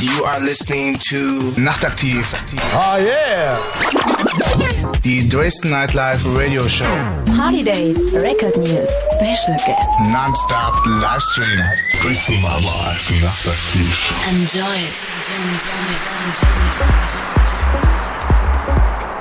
You are listening to Nachtaktiv. Oh yeah! Die Dresden Nightlife Radio Show. Party Dates, Record News, Special Guests. Non-stop Livestream. Dresden Nightlife Nachtaktiv. Enjoy it. Enjoy it. Enjoy it. Enjoy it.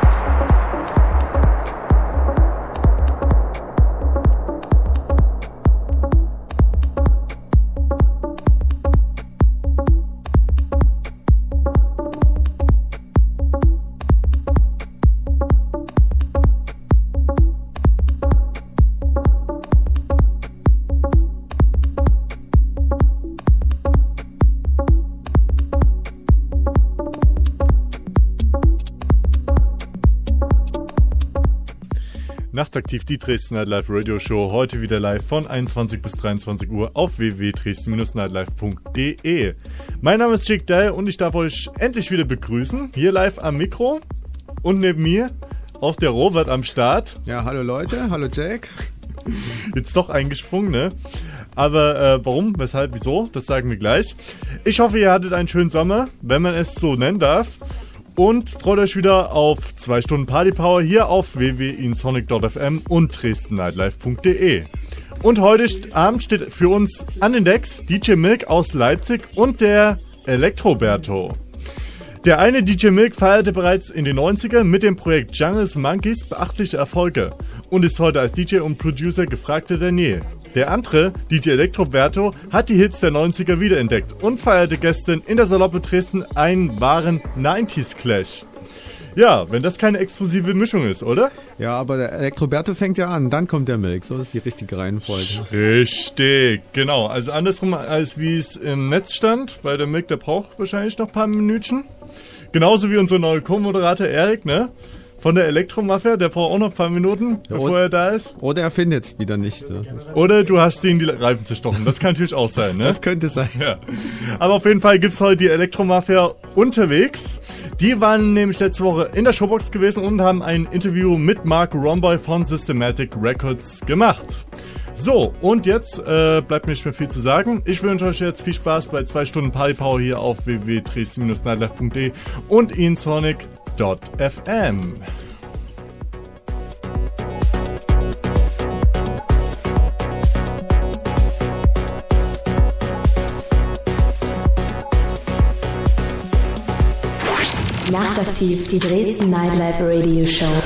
Nachtaktiv, die Dresden Nightlife Radio Show. Heute wieder live von 21 bis 23 Uhr auf www.dresden-nightlife.de. Mein Name ist Jake Dye und ich darf euch endlich wieder begrüßen. Hier live am Mikro und neben mir auch der Robert am Start. Ja, hallo Leute, hallo Jake. Jetzt doch eingesprungen, ne? Aber äh, warum, weshalb, wieso, das sagen wir gleich. Ich hoffe, ihr hattet einen schönen Sommer, wenn man es so nennen darf und freut euch wieder auf zwei Stunden Party Power hier auf www.insonic.fm und dresdennightlife.de. Und heute Abend steht für uns an den Decks DJ Milk aus Leipzig und der Elektroberto. Der eine DJ Milk feierte bereits in den 90ern mit dem Projekt Jungles Monkeys beachtliche Erfolge und ist heute als DJ und Producer gefragter der Nähe. Der andere, DJ Elektroberto, hat die Hits der 90er wiederentdeckt und feierte gestern in der Saloppe Dresden einen wahren 90s Clash. Ja, wenn das keine explosive Mischung ist, oder? Ja, aber der Elektroberto fängt ja an, dann kommt der Milk. So ist die richtige Reihenfolge. Richtig, genau. Also andersrum als wie es im Netz stand, weil der Milk, der braucht wahrscheinlich noch ein paar Minütchen. Genauso wie unser neuer Co-Moderator Erik, ne? Von der Elektromafia, der braucht auch noch ein paar Minuten, ja, bevor er da ist. Oder er findet es wieder nicht. Oder du hast ihn die Reifen zerstochen. Das kann natürlich auch sein, ne? Das könnte sein. Ja. Aber auf jeden Fall gibt es heute die Elektromafia unterwegs. Die waren nämlich letzte Woche in der Showbox gewesen und haben ein Interview mit Mark Romboy von Systematic Records gemacht. So, und jetzt äh, bleibt mir nicht mehr viel zu sagen. Ich wünsche euch jetzt viel Spaß bei zwei Stunden Party Power hier auf www.dresden-nightlife.de und insonic FM. Nachtaktiv, die Dresden Nightlife Radio Show.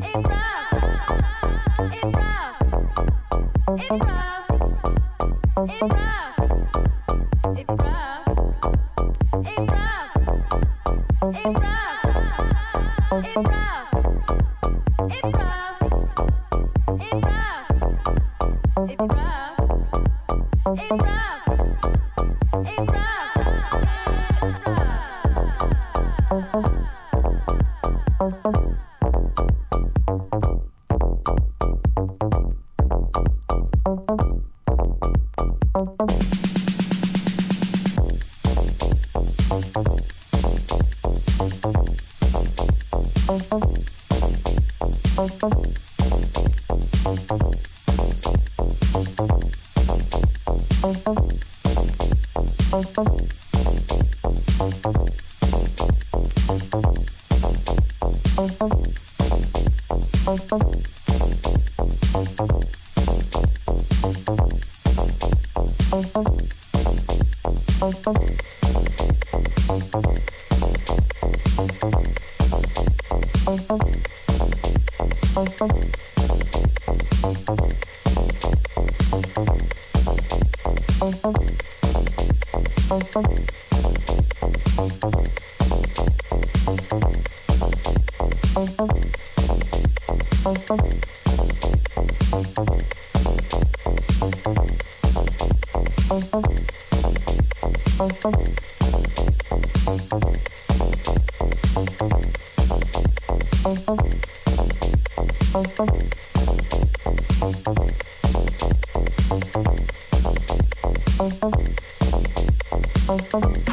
It's rough. It's rough. It's rough. Thank you. Thank you.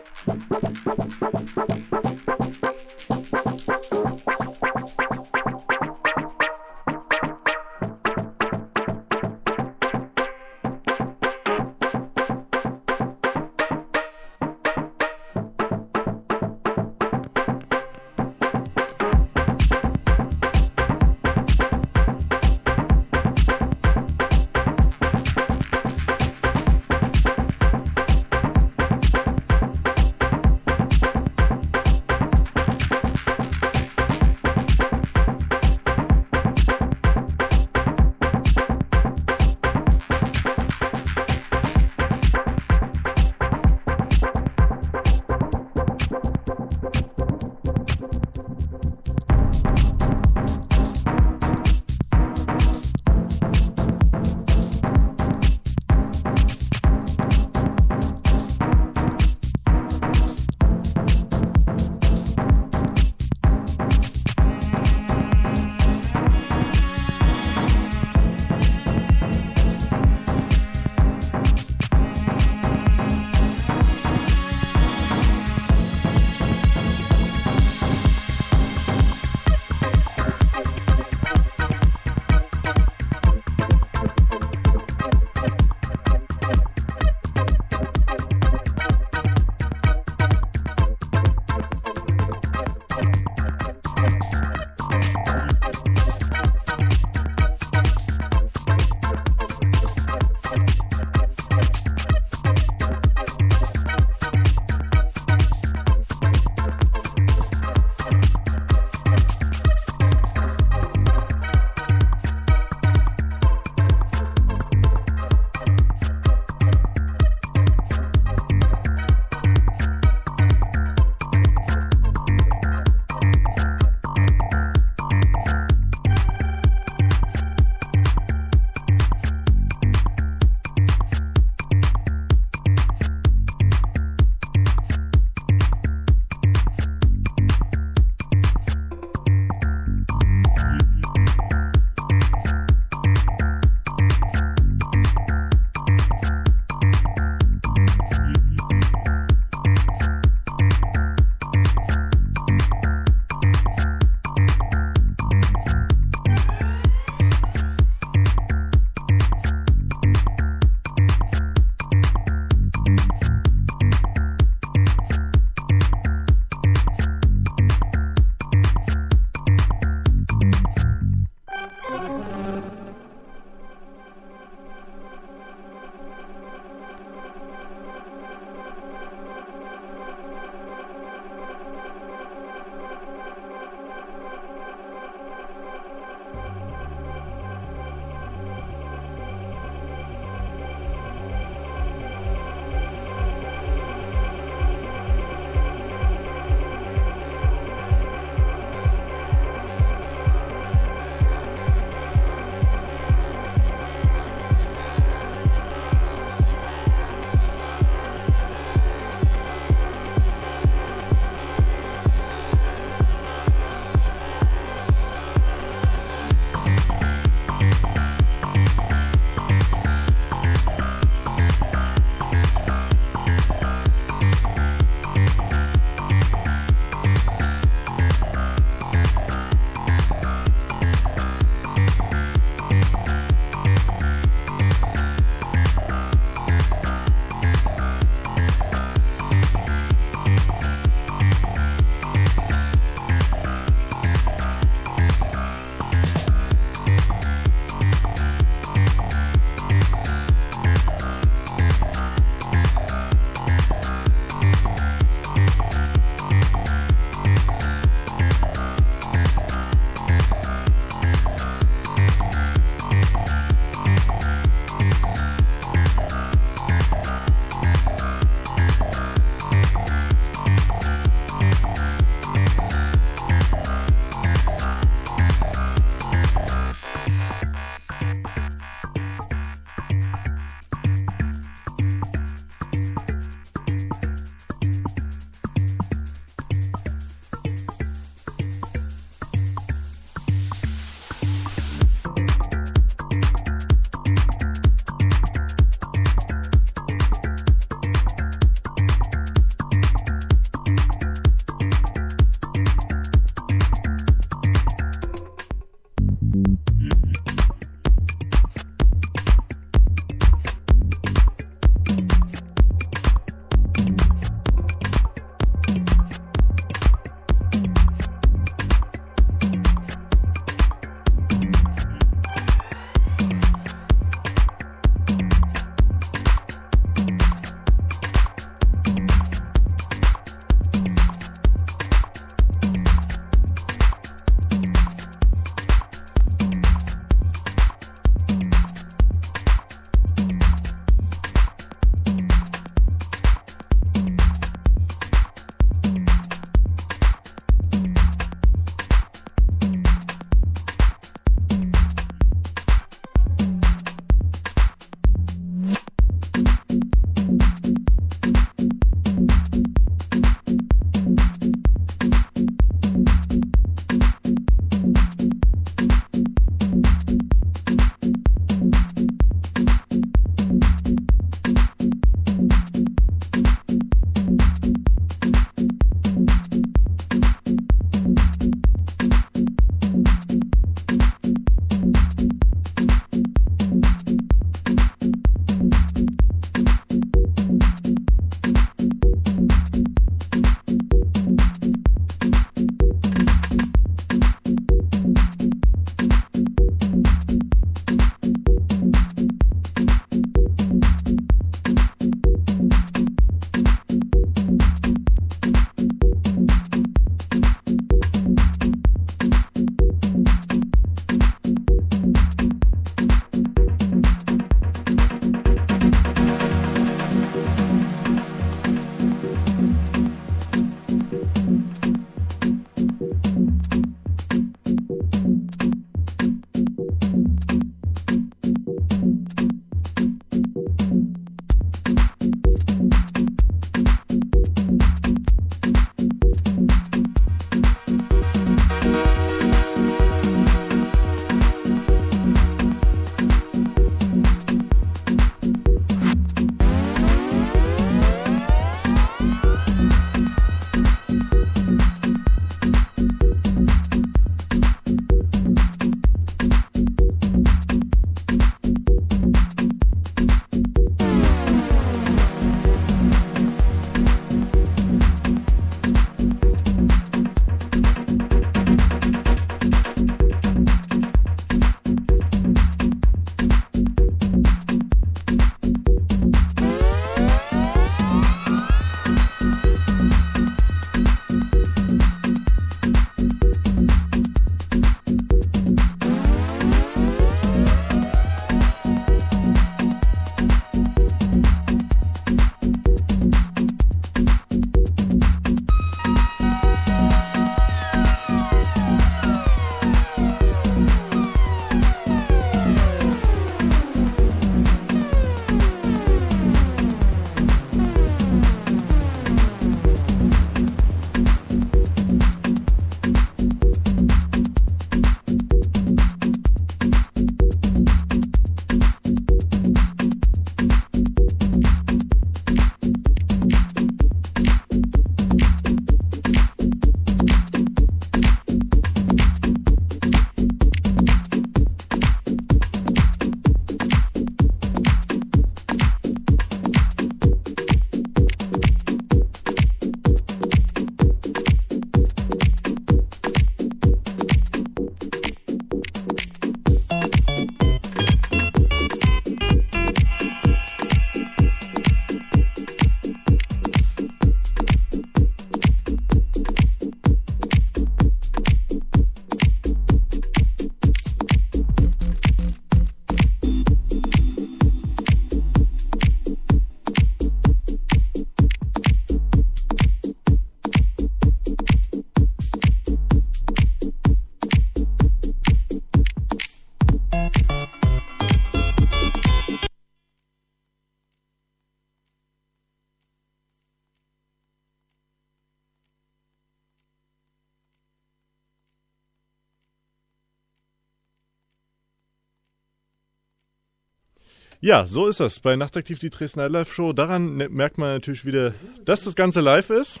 Ja, so ist das. Bei Nachtaktiv die Dresden Nightlife Show. Daran ne- merkt man natürlich wieder, dass das Ganze live ist.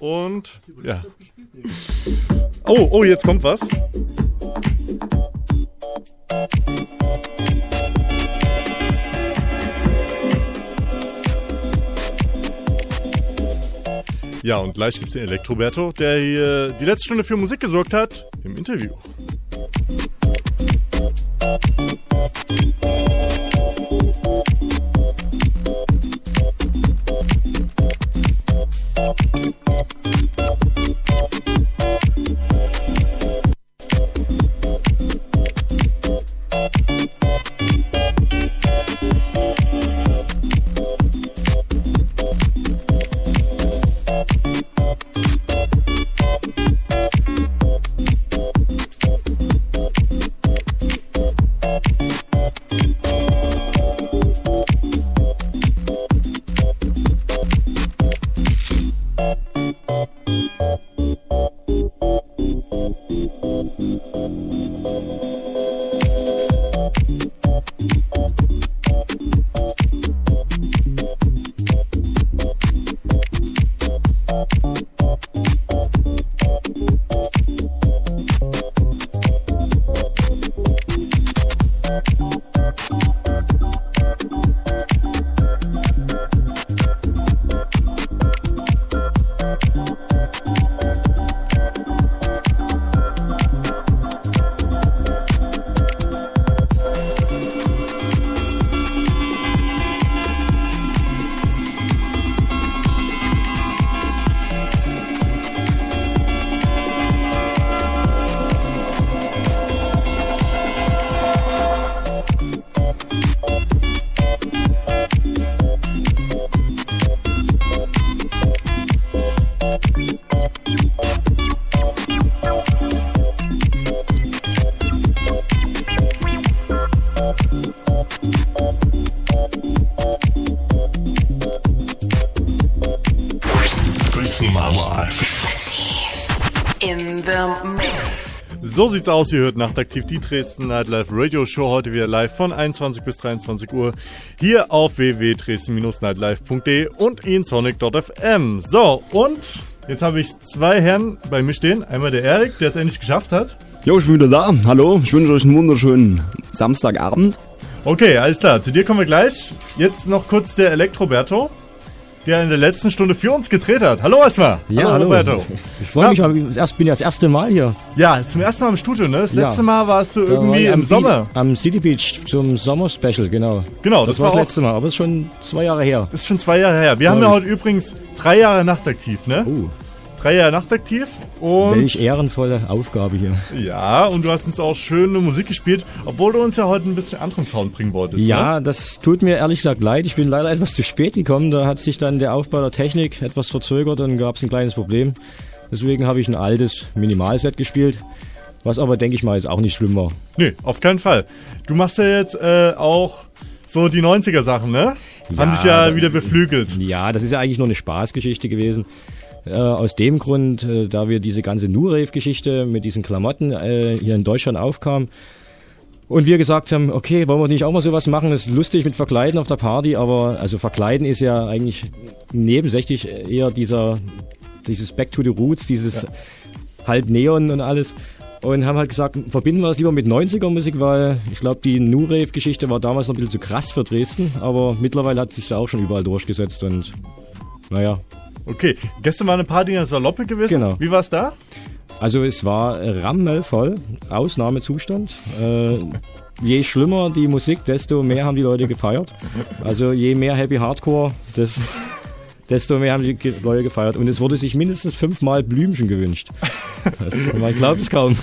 Und ja. Oh, oh, jetzt kommt was. Ja, und gleich gibt's den Elektroberto, der hier die letzte Stunde für Musik gesorgt hat, im Interview. So sieht's aus, ihr hört Nachtaktiv die Dresden Nightlife Radio Show heute wieder live von 21 bis 23 Uhr hier auf www.dresden-nightlife.de und in sonic.fm. So, und jetzt habe ich zwei Herren bei mir stehen. Einmal der Erik, der es endlich geschafft hat. Jo, ich bin wieder da. Hallo, ich wünsche euch einen wunderschönen Samstagabend. Okay, alles klar, zu dir kommen wir gleich. Jetzt noch kurz der Elektroberto, der in der letzten Stunde für uns gedreht hat. Hallo erstmal. Ja, hallo. Roberto. Ich freue mich, ich bin ja das erste Mal hier. Ja, zum ersten Mal im Studio, ne? Das Ja. letzte Mal warst du war irgendwie am im Sommer. Be- Am City Beach zum Sommer-Special, genau. Genau, Das, das war war das letzte Mal, aber das ist schon zwei Jahre her. Das ist schon zwei Jahre her. Wir haben ja heute übrigens drei Jahre nachtaktiv, ne? Oh, Jahre nachtaktiv. Und welch ehrenvolle Aufgabe hier. ja, und du hast uns auch schöne Musik gespielt, obwohl du uns ja heute ein bisschen anderen Sound bringen wolltest. Ne? Ja, das tut mir ehrlich gesagt leid. Ich bin leider etwas zu spät gekommen. Da hat sich dann der Aufbau der Technik etwas verzögert und gab es ein kleines Problem. Deswegen habe ich ein altes Minimalset gespielt, was aber, denke ich mal, jetzt auch nicht schlimm war. Nee, auf keinen Fall. Du machst ja jetzt äh, auch so die 90er Sachen, ne? Haben dich ja wieder beflügelt. Ja, das ist ja eigentlich nur eine Spaßgeschichte gewesen. Äh, aus dem Grund, äh, da wir diese ganze New Rave-Geschichte mit diesen Klamotten äh, hier in Deutschland aufkam und wir gesagt haben, okay, wollen wir nicht auch mal sowas machen? Das ist lustig mit Verkleiden auf der Party, aber also Verkleiden ist ja eigentlich nebensächlich eher dieser, dieses Back to the Roots, dieses halb Neon und alles. Und haben halt gesagt, verbinden wir das lieber mit 90er-Musik, weil ich glaube, die New Rave-Geschichte war damals noch ein bisschen zu krass für Dresden, aber mittlerweile hat sich auch schon überall durchgesetzt und naja, Okay, gestern war eine Party in der Saloppe gewesen. Genau. Wie war's da? Also es war rammelvoll, Ausnahmezustand. Äh, je schlimmer die Musik, desto mehr haben die Leute gefeiert. Also je mehr Happy Hardcore, das, desto mehr haben die Leute gefeiert. Und es wurde sich mindestens fünfmal Blümchen gewünscht. Das, man glaubt es kaum.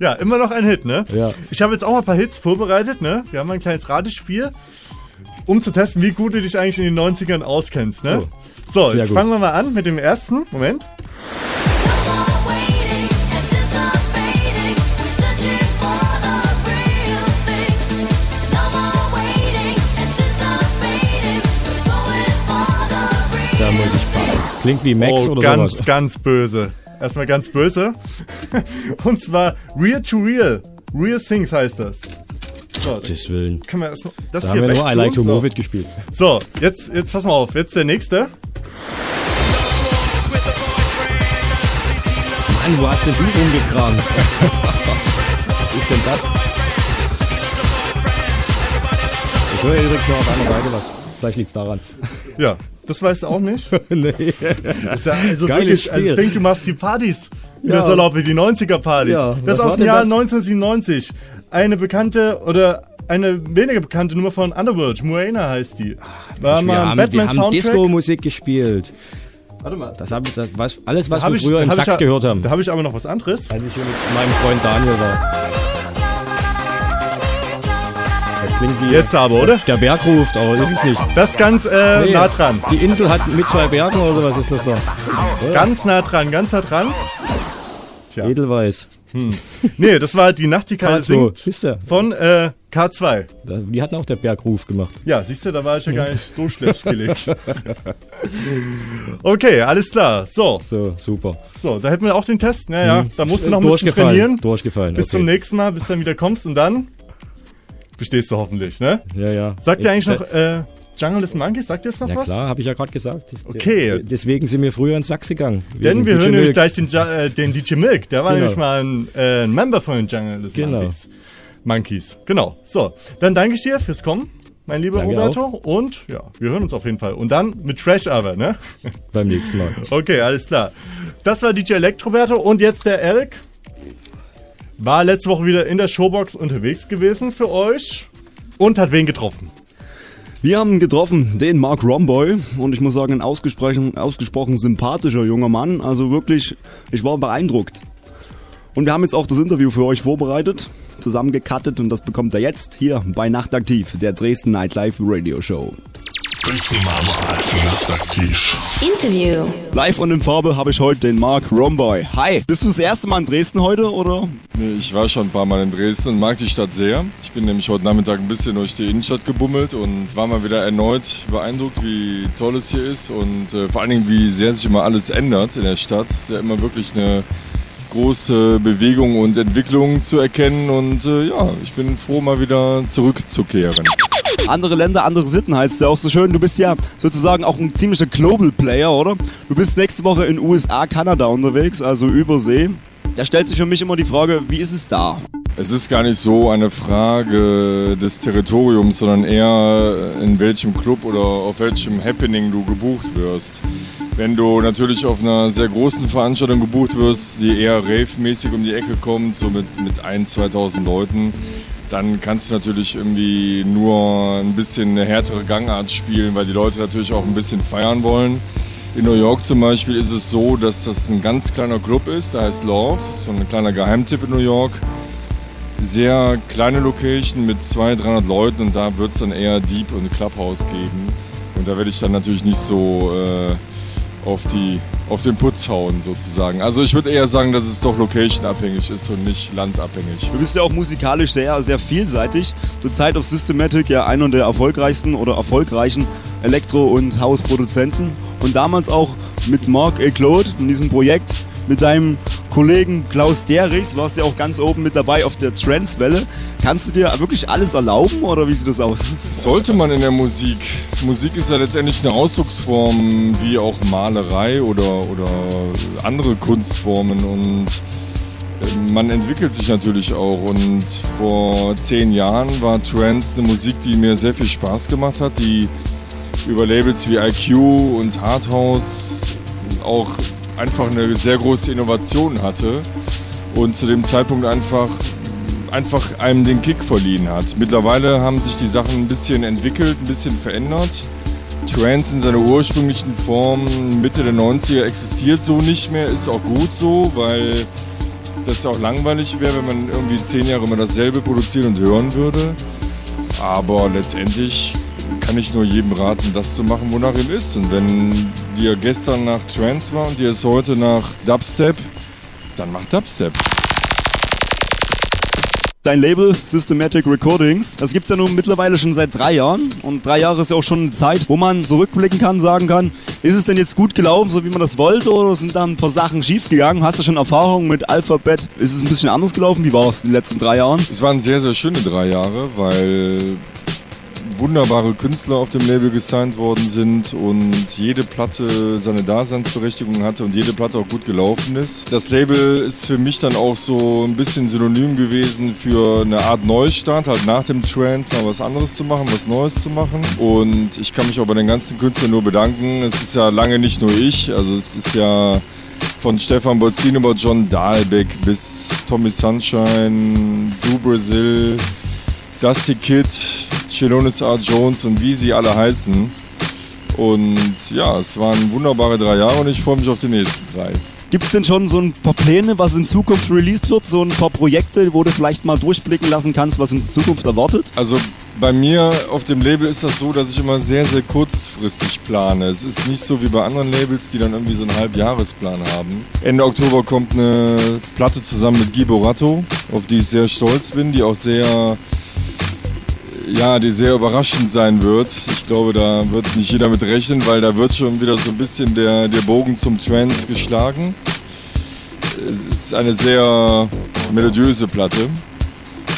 Ja, immer noch ein Hit, ne? Ja. Ich habe jetzt auch mal ein paar Hits vorbereitet, ne? Wir haben ein kleines Ratespiel, um zu testen, wie gut du dich eigentlich in den 90ern auskennst, ne? So, Sehr jetzt gut. fangen wir mal an mit dem ersten. Moment. Da muss ich passen. Klingt wie Max oh, oder ganz, sowas. ganz böse. Erstmal ganz böse. Und zwar Real to Real. Real Things heißt das. So, Gottes Willen. können wir das, noch- das Da hier haben wir nur I? Like to. Move It gespielt. So, jetzt, jetzt pass mal auf. Jetzt der nächste. Mann, wo hast denn du rumgekramt? Was ist denn das? Ich höre übrigens noch auf einer Seite was. Vielleicht liegt's daran. Ja, das weißt du auch nicht. nee. Das ist ja also Geiles wirklich, also ich denke, du machst die Partys. Ja. Ja. Das erlaubt die 90er-Partys. Ja, das ist aus dem Jahr das? 1997. Eine bekannte oder eine weniger bekannte Nummer von Underworld. Moana heißt die. War wir mal ein haben, wir haben. Disco-Musik gespielt. Warte mal. Das hab, das, was, alles, was Da wir ich- früher im ich ja- gehört haben. Da habe ich aber noch was anderes. Als ich mit meinem Freund Daniel war. Das klingt wie Jetzt aber, oder? der Berg ruft, aber ist es nicht. Das ist ganz äh, Nee, nah dran. Die Insel hat mit zwei Bergen oder was ist das da? Ganz nah dran, ganz nah dran. Tja. Edelweiß. Nee, das war die Nachtigall K2, singt von äh, K2. Da- Die hatten auch der Bergruf gemacht. Ja, siehst du, da war ich ja gar nicht so schlecht gelegt. okay, alles klar. So, So, super. so, da hätten wir auch den Test. Naja, da musst du noch ein bisschen trainieren. Durchgefallen. Bis okay. zum nächsten Mal, bis du dann wieder kommst und dann bestehst du hoffentlich, ne? Ja, ja. Sagt dir Ich- eigentlich noch äh, Jungle is Monkeys? Sagt dir das noch Ja was? klar, habe ich ja gerade gesagt. Okay. Deswegen sind wir früher ins Sachs gegangen. Denn wir hören DJ nämlich Milk. gleich den, Ju- äh, den DJ Milk. Der war Genau. nämlich mal ein, äh, ein Member von den Jungle is Genau. Monkeys. Monkeys. Genau. So, dann danke ich dir fürs Kommen, mein lieber Danke Roberto. Und ja, wir hören uns auf jeden Fall. Und dann mit Trash aber, ne? Beim nächsten Mal. Okay, alles klar. Das war DJ Elektroberto und jetzt der Eric. War letzte Woche wieder in der Showbox unterwegs gewesen für euch und hat wen getroffen. Wir haben getroffen den Mark Romboy und ich muss sagen, ein ausgesprochen, ausgesprochen sympathischer junger Mann. Also wirklich, ich war beeindruckt. Und wir haben jetzt auch das Interview für euch vorbereitet, zusammengekattet und das bekommt ihr jetzt hier bei Nachtaktiv, der Dresden Nightlife Radio Show. Nachtaktiv. Interview. Live und in Farbe habe ich heute den Mark Romboy. Hi, bist du das erste Mal in Dresden heute oder? Nee, ich war schon ein paar Mal in Dresden und mag die Stadt sehr. Ich bin nämlich heute Nachmittag ein bisschen durch die Innenstadt gebummelt und war mal wieder erneut beeindruckt, wie toll es hier ist und äh, vor allen Dingen, wie sehr sich immer alles ändert in der Stadt. Es ist ja immer wirklich eine große Bewegung und Entwicklung zu erkennen und äh, ja, ich bin froh, mal wieder zurückzukehren. Andere Länder, andere Sitten heißt ja auch so schön. Du bist ja sozusagen auch ein ziemlicher Global Player, oder? Du bist nächste Woche in USA, Kanada unterwegs, also Übersee. Da stellt sich für mich immer die Frage, wie ist es da? Es ist gar nicht so eine Frage des Territoriums, sondern eher in welchem Club oder auf welchem Happening du gebucht wirst. Wenn du natürlich auf einer sehr großen Veranstaltung gebucht wirst, die eher rave-mäßig um die Ecke kommt, so mit, mit 1.000, 2.000 Leuten, dann kannst du natürlich irgendwie nur ein bisschen eine härtere Gangart spielen, weil die Leute natürlich auch ein bisschen feiern wollen. In New York zum Beispiel ist es so, dass das ein ganz kleiner Club ist, der heißt Love, ist so ein kleiner Geheimtipp in New York sehr kleine Location mit 200, 300 Leuten und da wird es dann eher Deep und Clubhouse geben. Und da werde ich dann natürlich nicht so äh, auf, die, auf den Putz hauen sozusagen. Also ich würde eher sagen, dass es doch location-abhängig ist und nicht landabhängig. Du bist ja auch musikalisch sehr, sehr vielseitig. Zurzeit auf Systematic ja einer der erfolgreichsten oder erfolgreichen Elektro- und House-Produzenten. Und damals auch mit Mark Claude in diesem Projekt mit deinem Kollegen Klaus Derichs warst ja auch ganz oben mit dabei auf der Trance-Welle. Kannst du dir wirklich alles erlauben oder wie sieht das aus? Sollte man in der Musik. Musik ist ja letztendlich eine Ausdrucksform wie auch Malerei oder, oder andere Kunstformen und äh, man entwickelt sich natürlich auch. Und vor zehn Jahren war Trance eine Musik, die mir sehr viel Spaß gemacht hat, die über Labels wie IQ und Hardhouse auch einfach eine sehr große Innovation hatte und zu dem Zeitpunkt einfach einfach einem den Kick verliehen hat. Mittlerweile haben sich die Sachen ein bisschen entwickelt, ein bisschen verändert. Trance in seiner ursprünglichen Form Mitte der 90er existiert so nicht mehr, ist auch gut so, weil das ja auch langweilig wäre, wenn man irgendwie zehn Jahre immer dasselbe produzieren und hören würde. Aber letztendlich kann ich nur jedem raten, das zu machen, wonach ihm ist. Und wenn dir gestern nach Trance war und dir ist heute nach Dubstep, dann mach Dubstep. Dein Label Systematic Recordings, das gibt's ja nun mittlerweile schon seit drei Jahren. Und drei Jahre ist ja auch schon eine Zeit, wo man zurückblicken kann, sagen kann, ist es denn jetzt gut gelaufen, so wie man das wollte, oder sind da ein paar Sachen schiefgegangen? Hast du schon Erfahrungen mit Alphabet? Ist es ein bisschen anders gelaufen? Wie war es die letzten drei Jahren? Es waren sehr, sehr schöne drei Jahre, weil wunderbare Künstler auf dem Label gesigned worden sind und jede Platte seine Daseinsberechtigung hatte und jede Platte auch gut gelaufen ist. Das Label ist für mich dann auch so ein bisschen synonym gewesen für eine Art Neustart, halt nach dem Trance mal was anderes zu machen, was Neues zu machen. Und ich kann mich auch bei den ganzen Künstlern nur bedanken. Es ist ja lange nicht nur ich, also es ist ja von Stefan Bolzin über John Dahlbeck bis Tommy Sunshine, Zoo Brazil, Dusty Kid, Chelonis R. Jones und wie sie alle heißen. Und ja, es waren wunderbare drei Jahre und ich freue mich auf die nächsten drei. Gibt es denn schon so ein paar Pläne, was in Zukunft released wird? So ein paar Projekte, wo du vielleicht mal durchblicken lassen kannst, was in Zukunft erwartet? Also bei mir auf dem Label ist das so, dass ich immer sehr, sehr kurzfristig plane. Es ist nicht so wie bei anderen Labels, die dann irgendwie so einen Halbjahresplan haben. Ende Oktober kommt eine Platte zusammen mit Guy Borato, auf die ich sehr stolz bin, die auch sehr ja, die sehr überraschend sein wird. Ich glaube, da wird nicht jeder mit rechnen, weil da wird schon wieder so ein bisschen der, der Bogen zum Trance geschlagen. Es ist eine sehr melodiöse Platte.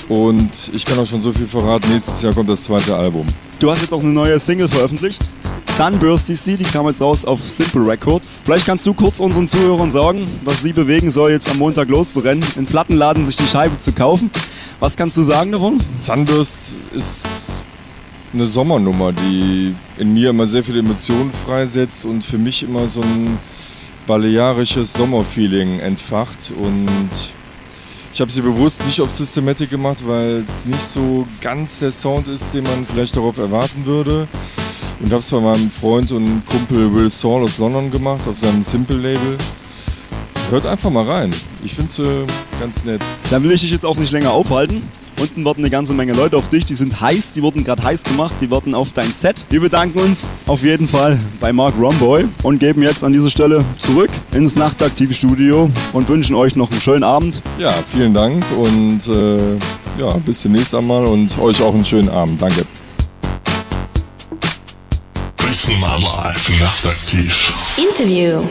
Und ich kann auch schon so viel verraten, nächstes Jahr kommt das zweite Album. Du hast jetzt auch eine neue Single veröffentlicht. Sunburst CC, die kam jetzt raus auf Simple Records. Vielleicht kannst du kurz unseren Zuhörern sagen, was sie bewegen soll, jetzt am Montag loszurennen, in Plattenladen sich die Scheibe zu kaufen. Was kannst du sagen davon? Sunburst ist eine Sommernummer, die in mir immer sehr viele Emotionen freisetzt und für mich immer so ein balearisches Sommerfeeling entfacht. Und ich habe sie bewusst nicht auf Systematic gemacht, weil es nicht so ganz der Sound ist, den man vielleicht darauf erwarten würde. Und habe es bei meinem Freund und Kumpel Will Saul aus London gemacht, auf seinem Simple-Label. Hört einfach mal rein. Ich finde sie äh, ganz nett. Dann will ich dich jetzt auch nicht länger aufhalten. Unten warten eine ganze Menge Leute auf dich. Die sind heiß, die wurden gerade heiß gemacht. Die warten auf dein Set. Wir bedanken uns auf jeden Fall bei Mark Romboy und geben jetzt an dieser Stelle zurück ins nachtaktive Studio und wünschen euch noch einen schönen Abend. Ja, vielen Dank und äh, ja, bis demnächst einmal und euch auch einen schönen Abend. Danke. Listen my life nachtaktiv. Interview.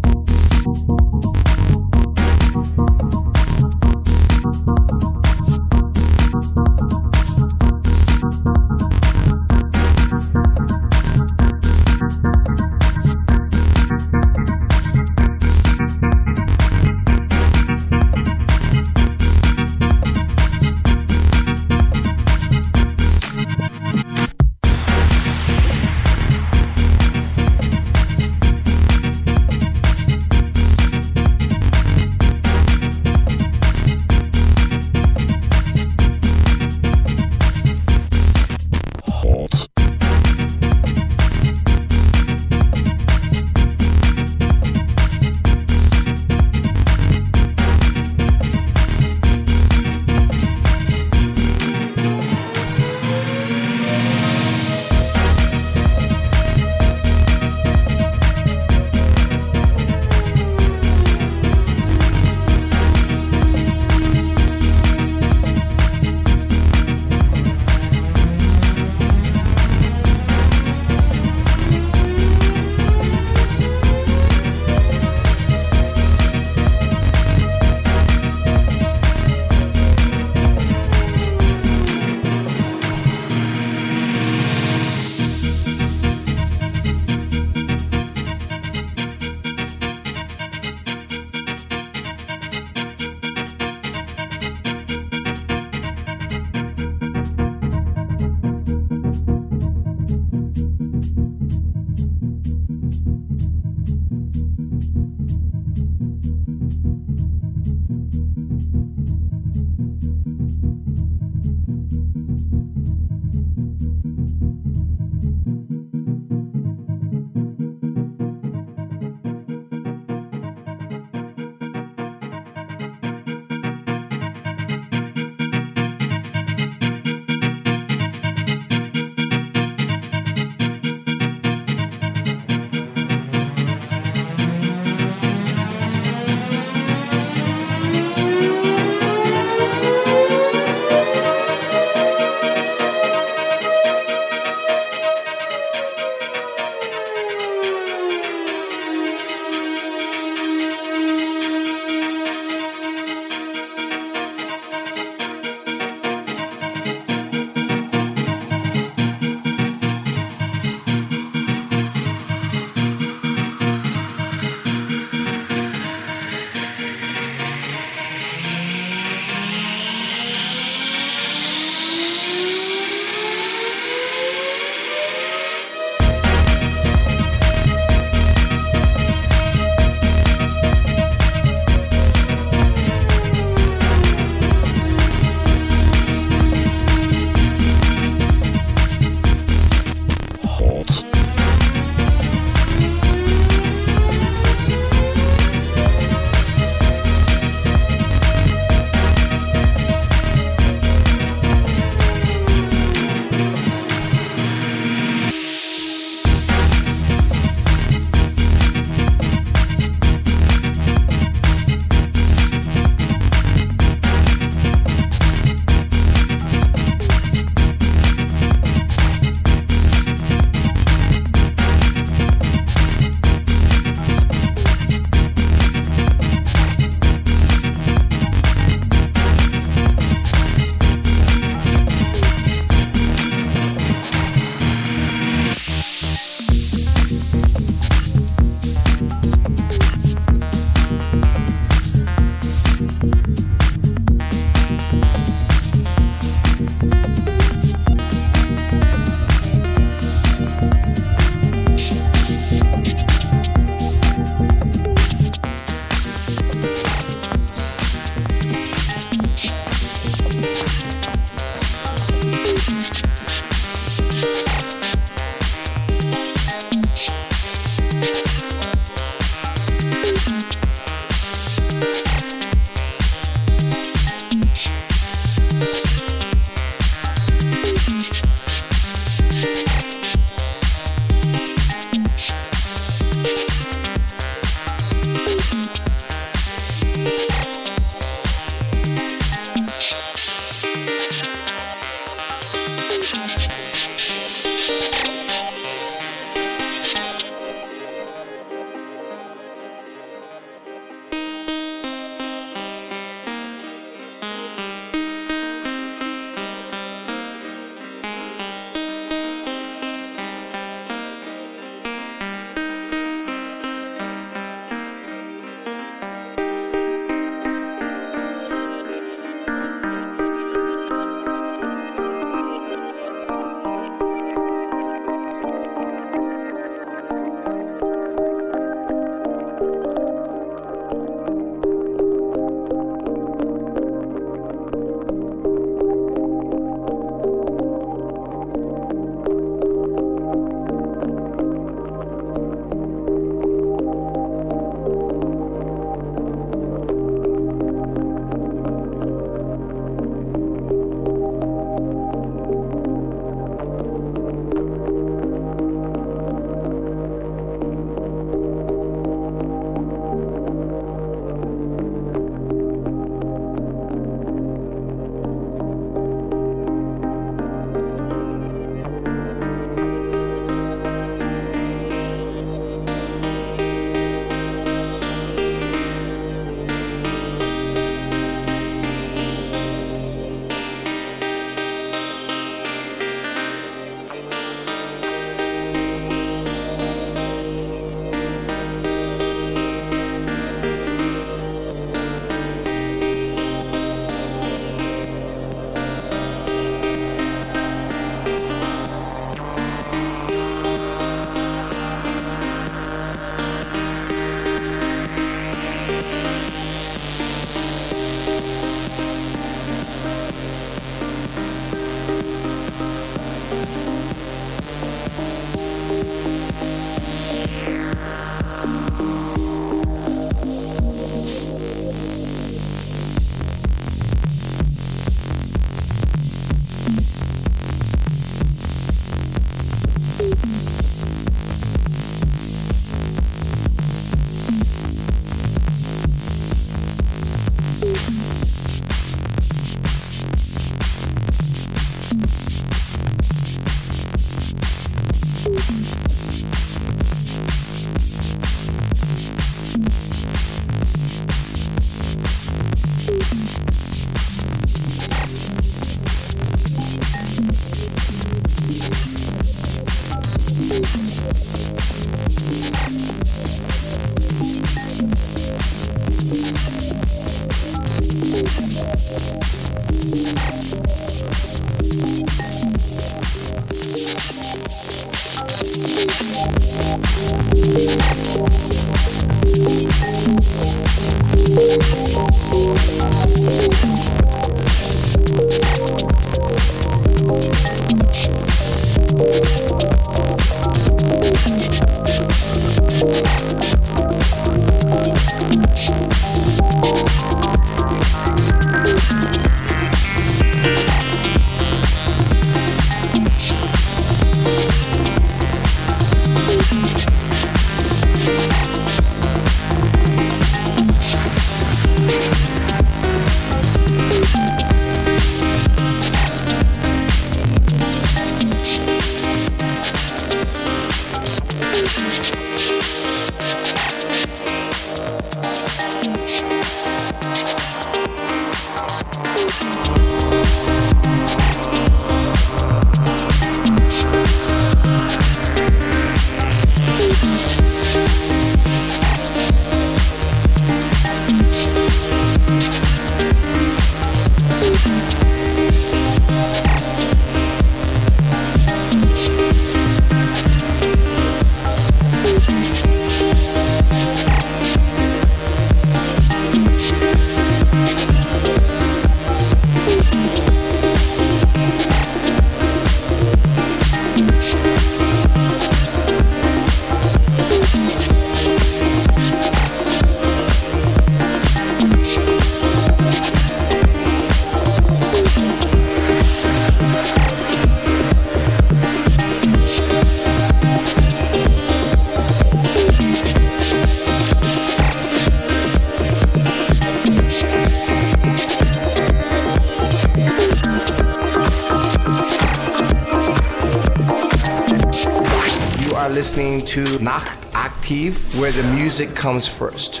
To Nacht Aktiv, where the music comes first.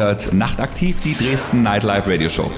Hört Nachtaktiv, die Dresden Nightlife Radio Show.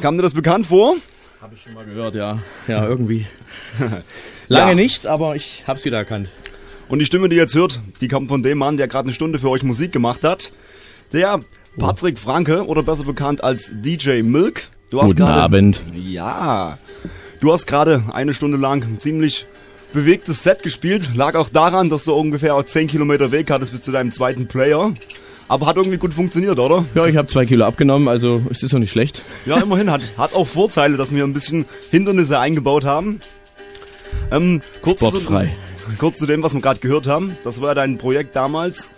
Kam dir das bekannt vor? Habe ich schon mal gehört, ja. Ja, irgendwie. Lange Ja. nicht, aber ich hab's wieder erkannt. Und die Stimme, die ihr jetzt hört, die kommt von dem Mann, der gerade eine Stunde für euch Musik gemacht hat. Der Patrick Franke, oder besser bekannt als DJ Milk. Du hast Guten gerade- Abend. Ja. Du hast gerade eine Stunde lang ein ziemlich bewegtes Set gespielt. Lag auch daran, dass du ungefähr auch 10 Kilometer Weg hattest bis zu deinem zweiten Player. Aber hat irgendwie gut funktioniert, oder? Ja, ich habe zwei Kilo abgenommen, also es ist doch nicht schlecht. Ja, immerhin hat, hat auch Vorteile, dass wir ein bisschen Hindernisse eingebaut haben. Ähm, kurz, zu, kurz zu dem, was wir gerade gehört haben. Das war ja dein Projekt damals.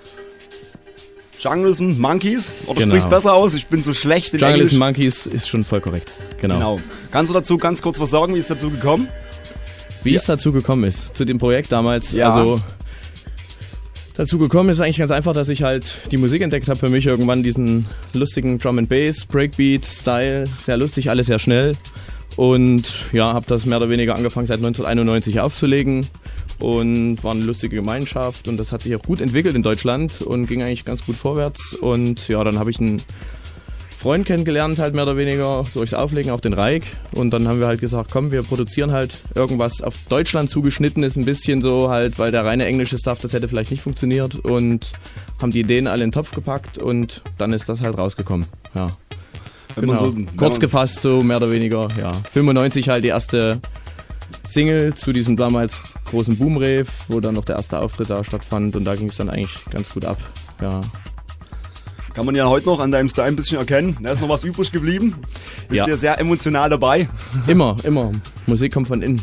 Jungles and Monkeys. Oder Genau. sprichst besser aus? Ich bin so schlecht in Jungle Englisch. and Monkeys ist schon voll korrekt. Genau. Genau. Kannst du dazu ganz kurz was sagen? Wie ist dazu gekommen? Wie es dazu gekommen ist, zu dem Projekt damals. Ja. Also dazu gekommen ist eigentlich ganz einfach, dass ich halt die Musik entdeckt habe für mich irgendwann diesen lustigen Drum and Bass, Breakbeat Style, sehr lustig, alles sehr schnell. Und ja, habe das mehr oder weniger angefangen seit 1991 aufzulegen und war eine lustige Gemeinschaft und das hat sich auch gut entwickelt in Deutschland und ging eigentlich ganz gut vorwärts. Und ja, dann habe ich einen Freund kennengelernt, halt mehr oder weniger durchs Auflegen, auch den Reik. Und dann haben wir halt gesagt, komm, wir produzieren halt irgendwas auf Deutschland zugeschnitten ist, ein bisschen so halt, weil der reine englische Stuff, das hätte vielleicht nicht funktioniert. Und haben die Ideen alle in den Topf gepackt und dann ist das halt rausgekommen. Ja. Wenn Genau. so- Kurz gefasst, so mehr oder weniger, ja. 95 halt die erste Single zu diesem damals großen Boom-Rave, wo dann noch der erste Auftritt da stattfand und da ging es dann eigentlich ganz gut ab. Ja. Kann man ja heute noch an deinem Style ein bisschen erkennen. Da ist noch was übrig geblieben. Bist Ja. ja sehr emotional dabei. Immer, immer. Musik kommt von innen.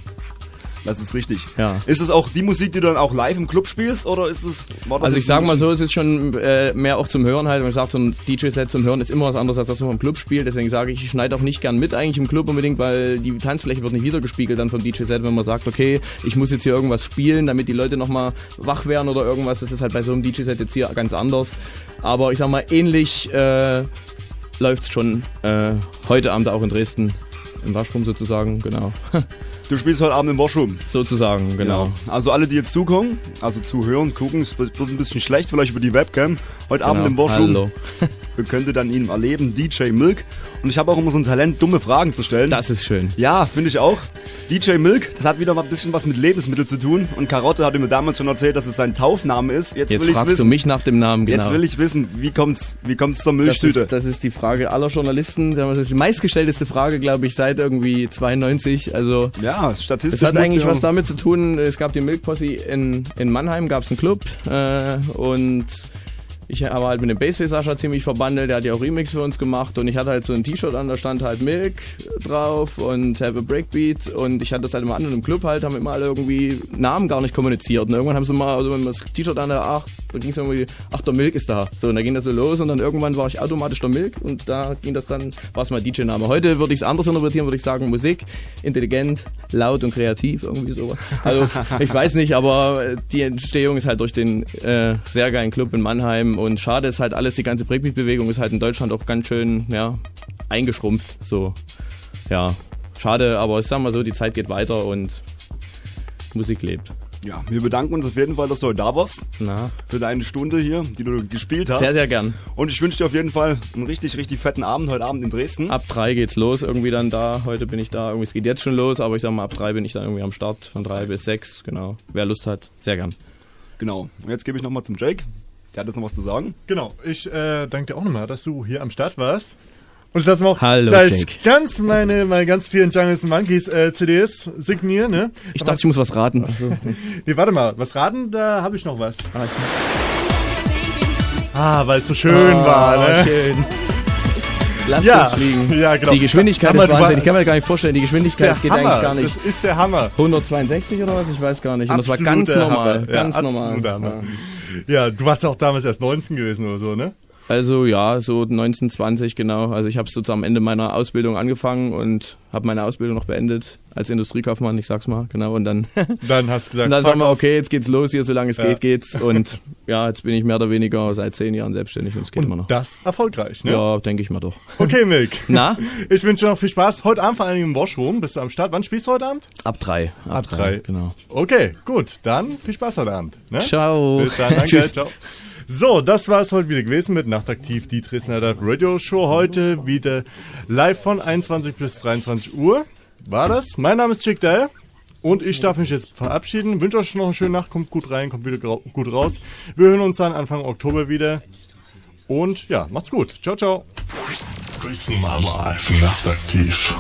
Das ist richtig. Ja. Ist es auch die Musik, die du dann auch live im Club spielst? Oder ist es. war Also ich sag mal so, es ist schon äh, mehr auch zum Hören halt. Man sagt, so ein DJ-Set zum Hören ist immer was anderes, als das man im Club spielt. Deswegen sage ich, ich schneide auch nicht gern mit eigentlich im Club unbedingt, weil die Tanzfläche wird nicht wiedergespiegelt dann vom DJ-Set, wenn man sagt, okay, ich muss jetzt hier irgendwas spielen, damit die Leute nochmal wach werden oder irgendwas. Das ist halt bei so einem DJ-Set jetzt hier ganz anders. Aber ich sag mal, ähnlich äh, läuft es schon äh, heute Abend auch in Dresden. Im Waschraum sozusagen, genau. Du spielst heute Abend im Washroom. Sozusagen, genau. Ja. Also alle, die jetzt zugucken, also zuhören, gucken, es wird wird ein bisschen schlecht, vielleicht über die Webcam. Heute Genau. Abend im Washroom. Hallo. Ihr könntet dann ihn erleben, DJ Milk. Und ich habe auch immer so ein Talent, dumme Fragen zu stellen. Das ist schön. Ja, finde ich auch. DJ Milk, das hat wieder mal ein bisschen was mit Lebensmitteln zu tun. Und Karotte hatte mir damals schon erzählt, dass es sein Taufname ist. Jetzt, Jetzt will ich fragst wissen. du mich nach dem Namen, genau. Jetzt will ich wissen, wie kommt's, wie kommt's zur Das Milchtüte? ist, das ist die Frage aller Journalisten. Das ist die meistgestellteste Frage, glaube ich, seit irgendwie 92. Also ja, statistisch. Es hat eigentlich was damit zu tun. Es gab die Milk Posse in, in Mannheim, gab es einen Club äh, und ich habe halt mit dem Bassface Sascha ziemlich verbandelt. Der hat ja auch Remix für uns gemacht und ich hatte halt so ein T-Shirt an, da stand halt Milk drauf und Have a Breakbeat und ich hatte das halt immer an und im Club halt haben immer alle irgendwie Namen gar nicht kommuniziert und irgendwann haben sie mal, also wenn man das T-Shirt an, ach, da ging es irgendwie, ach, der Milk ist da. So, und da ging das so los und dann irgendwann war ich automatisch der Milk und da ging das dann, war es mein DJ-Name. Heute würde ich es anders interpretieren, würde ich sagen, Musik, intelligent, laut und kreativ, irgendwie sowas. Also, ich weiß nicht, aber die Entstehung ist halt durch den äh, sehr geilen Club in Mannheim und schade ist halt alles, die ganze Breakbeat-Bewegung ist halt in Deutschland auch ganz schön, ja, eingeschrumpft, so. Ja, schade, aber ich sag mal so, die Zeit geht weiter und Musik lebt. Ja, wir bedanken uns auf jeden Fall, dass du heute da warst. Na. Für deine Stunde hier, die du gespielt hast. Sehr, sehr gern. Und ich wünsche dir auf jeden Fall einen richtig, richtig fetten Abend heute Abend in Dresden. Ab drei geht's los, irgendwie dann da. Heute bin ich da, irgendwie es geht jetzt schon los, aber ich sag mal, ab drei bin ich dann irgendwie am Start, von drei bis sechs, genau. Wer Lust hat, sehr gern. Genau. Und jetzt gebe ich nochmal zum Jake. Der hat jetzt noch was zu sagen. Genau, ich äh, danke dir auch nochmal, dass du hier am Start warst. Und ich lasse mir auch Hallo, gleich Jake. ganz meine, meine ganz vielen Jungles and Monkeys äh, CDs signieren, ne? Ich dachte, ich muss was raten. Also, Nee, warte mal, was raten? Da habe ich noch was. Ah, weil es so schön war, ne? schön. Lass Ja, uns fliegen. ja, genau. Die Geschwindigkeit mal, ist Wahnsinn. Ich kann mir das gar nicht vorstellen. Die Das ist der Geschwindigkeit geht Hammer. eigentlich gar nicht. Das ist der Hammer. 162 oder was? Ich weiß gar nicht. Und das war ganz normal. Hammer. Ganz ja, normal. Hammer. Ja, du warst auch damals erst 19 gewesen oder so, ne? Also ja, so 1920 genau. Also ich habe sozusagen am Ende meiner Ausbildung angefangen und habe meine Ausbildung noch beendet als Industriekaufmann, ich sag's mal, genau. Und dann, Dann hast du gesagt, und dann sagen wir, okay, jetzt geht's los hier, solange es Ja. geht, geht's. Und ja, jetzt bin ich mehr oder weniger seit zehn Jahren selbstständig und es geht immer noch. Das erfolgreich, ne? Ja, denke ich mal doch. Okay, Milk. Na? Ich wünsche dir noch viel Spaß. Heute Abend vor Dingen im Washroom. Bist du am Start? Wann spielst du heute Abend? Ab drei. Ab, drei. Genau. Okay, gut. Dann viel Spaß heute Abend. Ne? Ciao. Bis dann, danke. Tschüss. Ciao. So, das war es heute wieder gewesen mit Nachtaktiv, die Dresdner Live Radio Show. Heute wieder live von 21 bis 23 Uhr. War das? Mein Name ist Chick Dale. Und ich darf mich jetzt verabschieden. Wünsche euch noch eine schöne Nacht. Kommt gut rein, kommt wieder gut raus. Wir hören uns dann Anfang Oktober wieder. Und ja, macht's gut. Ciao, ciao. Dresden Nightlife nachtaktiv.